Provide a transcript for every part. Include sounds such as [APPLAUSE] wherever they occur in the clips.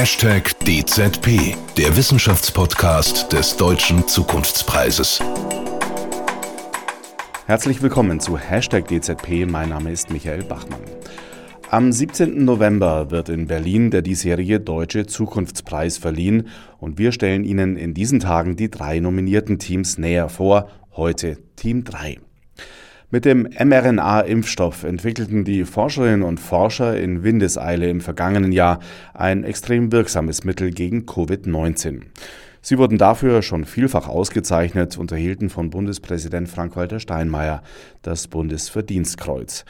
Hashtag DZP, der Wissenschaftspodcast des Deutschen Zukunftspreises. Herzlich willkommen zu Hashtag DZP. Mein Name ist Michael Bachmann. Am 17. November wird in Berlin der diesjährige Deutsche Zukunftspreis verliehen und wir stellen Ihnen in diesen Tagen die drei nominierten Teams näher vor. Heute Team 3. Mit dem mRNA-Impfstoff entwickelten die Forscherinnen und Forscher in Windeseile im vergangenen Jahr ein extrem wirksames Mittel gegen Covid-19. Sie wurden dafür schon vielfach ausgezeichnet und erhielten von Bundespräsident Frank-Walter Steinmeier das Bundesverdienstkreuz.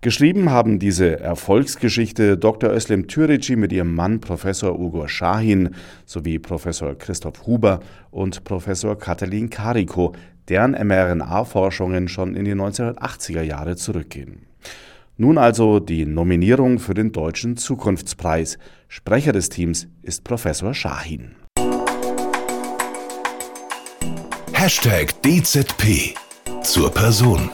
Geschrieben haben diese Erfolgsgeschichte Dr. Özlem Türeci mit ihrem Mann Professor Ugo Schahin sowie Professor Christoph Huber und Professor Katalin Kariko, deren mRNA-Forschungen schon in die 1980er Jahre zurückgehen. Nun also die Nominierung für den Deutschen Zukunftspreis. Sprecher des Teams ist Professor Shahin. Hashtag DZP zur Person.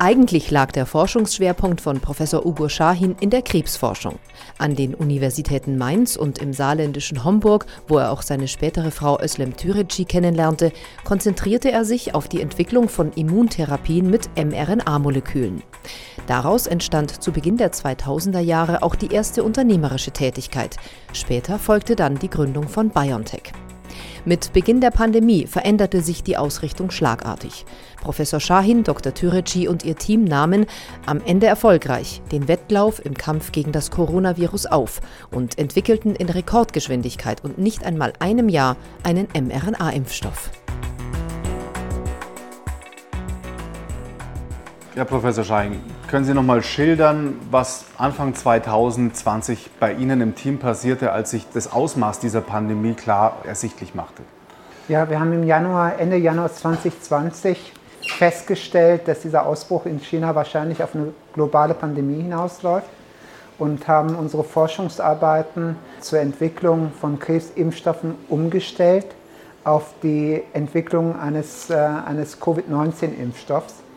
Eigentlich lag der Forschungsschwerpunkt von Professor Ugo Schahin in der Krebsforschung. An den Universitäten Mainz und im saarländischen Homburg, wo er auch seine spätere Frau Özlem Türeci kennenlernte, konzentrierte er sich auf die Entwicklung von Immuntherapien mit mRNA-Molekülen. Daraus entstand zu Beginn der 2000er Jahre auch die erste unternehmerische Tätigkeit. Später folgte dann die Gründung von BioNTech. Mit Beginn der Pandemie veränderte sich die Ausrichtung schlagartig. Professor Shahin, Dr. Türeci und ihr Team nahmen am Ende erfolgreich den Wettlauf im Kampf gegen das Coronavirus auf und entwickelten in Rekordgeschwindigkeit und nicht einmal einem Jahr einen mRNA-Impfstoff. Ja, Professor Schein, können Sie noch mal schildern, was Anfang 2020 bei Ihnen im Team passierte, als sich das Ausmaß dieser Pandemie klar ersichtlich machte? Ja, wir haben im Januar, Ende Januar 2020 festgestellt, dass dieser Ausbruch in China wahrscheinlich auf eine globale Pandemie hinausläuft und haben unsere Forschungsarbeiten zur Entwicklung von Krebsimpfstoffen umgestellt auf die Entwicklung eines, äh, eines Covid-19-Impfstoffs äh,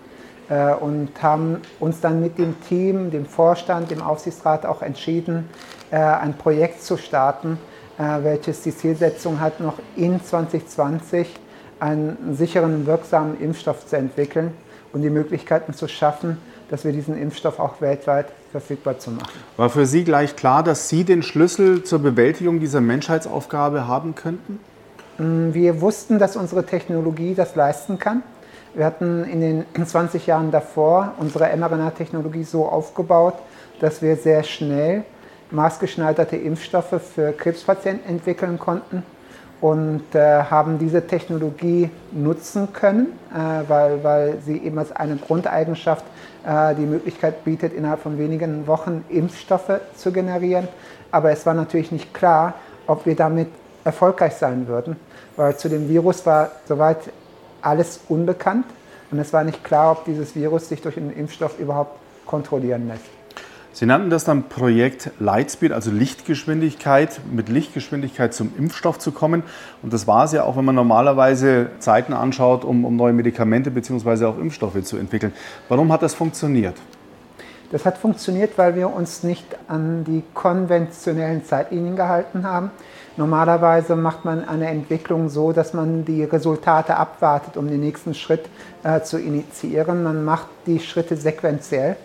und haben uns dann mit dem Team, dem Vorstand, dem Aufsichtsrat auch entschieden, äh, ein Projekt zu starten, äh, welches die Zielsetzung hat, noch in 2020 einen sicheren, wirksamen Impfstoff zu entwickeln und die Möglichkeiten zu schaffen, dass wir diesen Impfstoff auch weltweit verfügbar zu machen. War für Sie gleich klar, dass Sie den Schlüssel zur Bewältigung dieser Menschheitsaufgabe haben könnten? Mm, wir wussten, dass unsere Technologie das leisten kann. Wir hatten in den [CLEARS THROAT] 20 Jahren davor unsere mRNA-Technologie so aufgebaut, dass wir sehr schnell maßgeschneiderte Impfstoffe für Krebspatienten entwickeln konnten und äh, haben diese Technologie nutzen können, äh, weil, weil sie eben als eine Grundeigenschaft äh, die Möglichkeit bietet, innerhalb von wenigen Wochen Impfstoffe zu generieren. Aber es war natürlich nicht klar, ob wir damit erfolgreich sein würden, weil zu dem Virus war soweit alles unbekannt und es war nicht klar, ob dieses Virus sich durch einen Impfstoff überhaupt kontrollieren lässt. Sie nannten das dann Projekt Lightspeed, also Lichtgeschwindigkeit, mit Lichtgeschwindigkeit zum Impfstoff zu kommen. Und das war es ja auch, wenn man normalerweise Zeiten anschaut, um, um neue Medikamente bzw. auch Impfstoffe zu entwickeln. Warum hat das funktioniert? Das hat funktioniert, weil wir uns nicht an die konventionellen Zeitlinien gehalten haben. Normalerweise macht man eine Entwicklung so, dass man die Resultate abwartet, um den nächsten Schritt äh, zu initiieren. Man macht die Schritte sequenziell.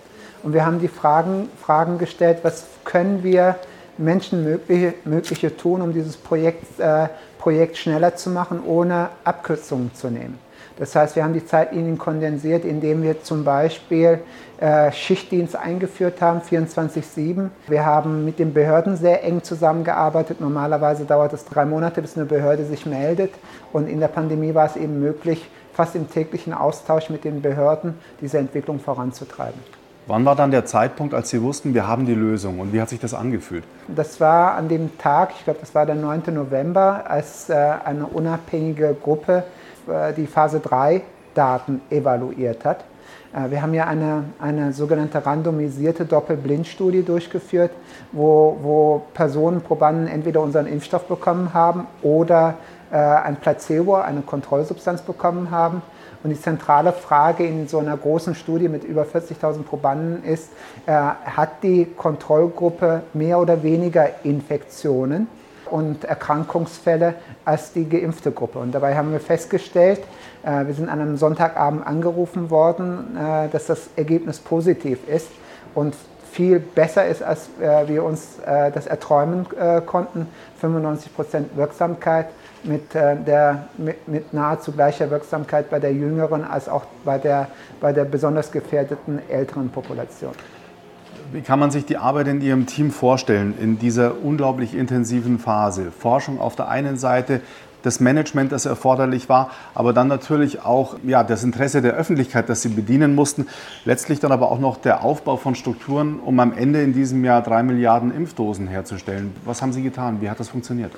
Und wir haben die Fragen, Fragen gestellt, was können wir Menschen mögliche, mögliche tun, um dieses Projekt, äh, Projekt schneller zu machen, ohne Abkürzungen zu nehmen. Das heißt, wir haben die Zeitlinien kondensiert, indem wir zum Beispiel äh, Schichtdienst eingeführt haben, 24-7. Wir haben mit den Behörden sehr eng zusammengearbeitet. Normalerweise dauert es drei Monate, bis eine Behörde sich meldet. Und in der Pandemie war es eben möglich, fast im täglichen Austausch mit den Behörden diese Entwicklung voranzutreiben. Wann war dann der Zeitpunkt, als Sie wussten, wir haben die Lösung und wie hat sich das angefühlt? Das war an dem Tag, ich glaube, das war der 9. November, als äh, eine unabhängige Gruppe äh, die Phase 3 Daten evaluiert hat. Äh, wir haben ja eine, eine sogenannte randomisierte Doppelblindstudie durchgeführt, wo, wo Personen, Probanden entweder unseren Impfstoff bekommen haben oder ein Placebo, eine Kontrollsubstanz bekommen haben. Und die zentrale Frage in so einer großen Studie mit über 40.000 Probanden ist, äh, hat die Kontrollgruppe mehr oder weniger Infektionen und Erkrankungsfälle als die geimpfte Gruppe? Und dabei haben wir festgestellt, äh, wir sind an einem Sonntagabend angerufen worden, äh, dass das Ergebnis positiv ist und viel besser ist, als äh, wir uns äh, das erträumen äh, konnten. 95% Wirksamkeit mit, äh, der, mit, mit, nahezu gleicher Wirksamkeit bei der jüngeren als auch bei der, bei der besonders gefährdeten älteren Population. Wie kann man sich die Arbeit in Ihrem Team vorstellen in dieser unglaublich intensiven Phase? Forschung auf der einen Seite, das Management, das erforderlich war, aber dann natürlich auch ja, das Interesse der Öffentlichkeit, das sie bedienen mussten. Letztlich dann aber auch noch der Aufbau von Strukturen, um am Ende in diesem Jahr drei Milliarden Impfdosen herzustellen. Was haben Sie getan? Wie hat das funktioniert?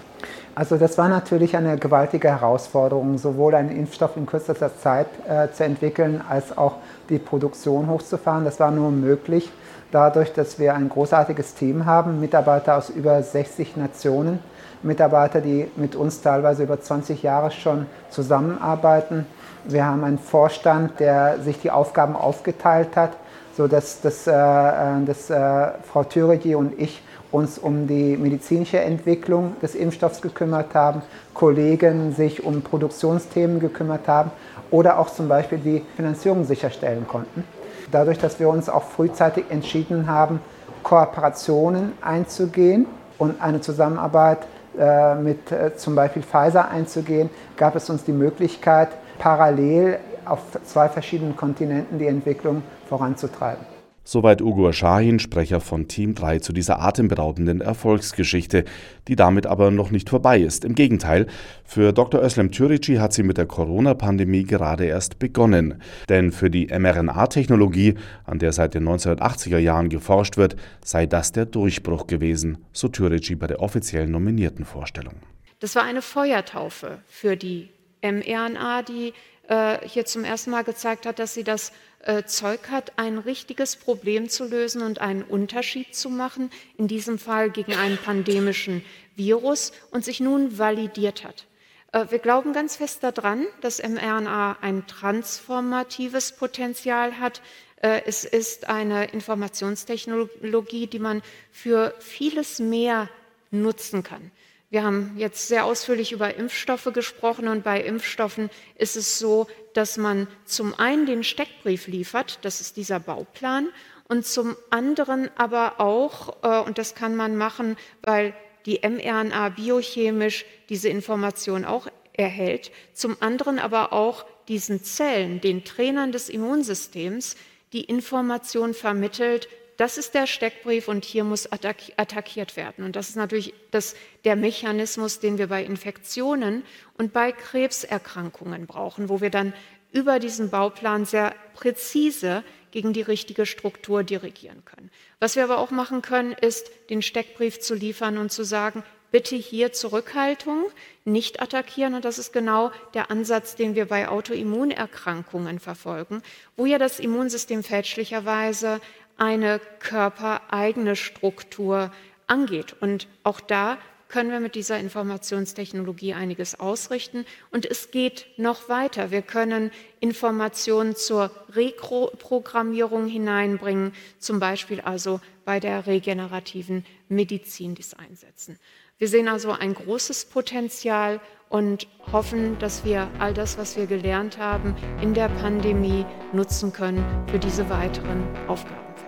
Also das war natürlich eine gewaltige Herausforderung, sowohl einen Impfstoff in kürzester Zeit äh, zu entwickeln, als auch die Produktion hochzufahren. Das war nur möglich dadurch, dass wir ein großartiges Team haben, Mitarbeiter aus über 60 Nationen Mitarbeiter, die mit uns teilweise über 20 Jahre schon zusammenarbeiten. Wir haben einen Vorstand, der sich die Aufgaben aufgeteilt hat, sodass dass, äh, äh, dass, äh, Frau Thüregi und ich uns um die medizinische Entwicklung des Impfstoffs gekümmert haben, Kollegen sich um Produktionsthemen gekümmert haben oder auch zum Beispiel die Finanzierung sicherstellen konnten. Dadurch, dass wir uns auch frühzeitig entschieden haben, Kooperationen einzugehen und eine Zusammenarbeit äh, mit äh, zum Beispiel Pfizer einzugehen, gab es uns die Möglichkeit, parallel auf zwei verschiedenen Kontinenten die Entwicklung voranzutreiben. Soweit Ugur Shahin, Sprecher von Team 3 zu dieser atemberaubenden Erfolgsgeschichte, die damit aber noch nicht vorbei ist. Im Gegenteil, für Dr. Özlem Türici hat sie mit der Corona-Pandemie gerade erst begonnen. Denn für die mRNA-Technologie, an der seit den 1980er Jahren geforscht wird, sei das der Durchbruch gewesen, so Türici bei der offiziellen nominierten Vorstellung. Das war eine Feuertaufe für die mRNA, die äh, hier zum ersten Mal gezeigt hat, dass sie das äh, Zeug hat, ein richtiges Problem zu lösen und einen Unterschied zu machen, in diesem Fall gegen einen pandemischen Virus und sich nun validiert hat. Äh, wir glauben ganz fest daran, dass mRNA ein transformatives Potenzial hat. Es ist eine Informationstechnologie, die man für vieles mehr nutzen kann. Wir haben jetzt sehr ausführlich über Impfstoffe gesprochen und bei Impfstoffen ist es so, dass man zum einen den Steckbrief liefert, das ist dieser Bauplan, und zum anderen aber auch, äh, und das kann man machen, weil die mRNA biochemisch diese Information auch erhält, zum anderen aber auch diesen Zellen, den Trainern des Immunsystems, die Information vermittelt, das ist der Steckbrief und hier muss attackiert werden. Und das ist natürlich das, der Mechanismus, den wir bei Infektionen und bei Krebserkrankungen brauchen, wo wir dann über diesen Bauplan sehr präzise gegen die richtige Struktur dirigieren können. Was wir aber auch machen können, ist, den Steckbrief zu liefern und zu sagen, bitte hier Zurückhaltung, nicht attackieren. Und das ist genau der Ansatz, den wir bei Autoimmunerkrankungen verfolgen, wo ja das Immunsystem fälschlicherweise eine körpereigene Struktur angeht. Und auch da können wir mit dieser Informationstechnologie einiges ausrichten. Und es geht noch weiter. Wir können Informationen zur Reprogrammierung hineinbringen, zum Beispiel also bei der regenerativen Medizin dies einsetzen. Wir sehen also ein großes Potenzial und hoffen, dass wir all das, was wir gelernt haben, in der Pandemie nutzen können für diese weiteren Aufgaben.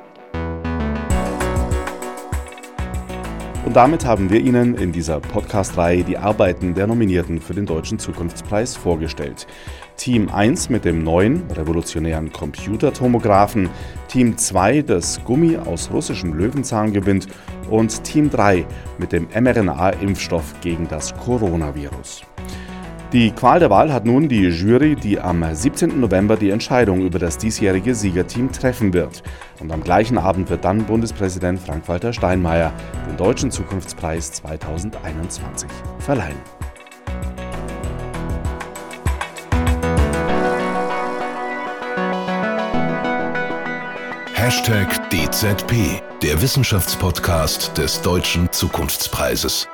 Und damit haben wir Ihnen in dieser Podcast-Reihe die Arbeiten der Nominierten für den Deutschen Zukunftspreis vorgestellt. Team 1 mit dem neuen revolutionären Computertomographen, Team 2 das Gummi aus russischem Löwenzahn gewinnt und Team 3 mit dem mRNA-Impfstoff gegen das Coronavirus. Die Qual der Wahl hat nun die Jury, die am 17. November die Entscheidung über das diesjährige Siegerteam treffen wird. Und am gleichen Abend wird dann Bundespräsident Frank-Walter Steinmeier den Deutschen Zukunftspreis 2021 verleihen. Hashtag DZP, der Wissenschaftspodcast des Deutschen Zukunftspreises.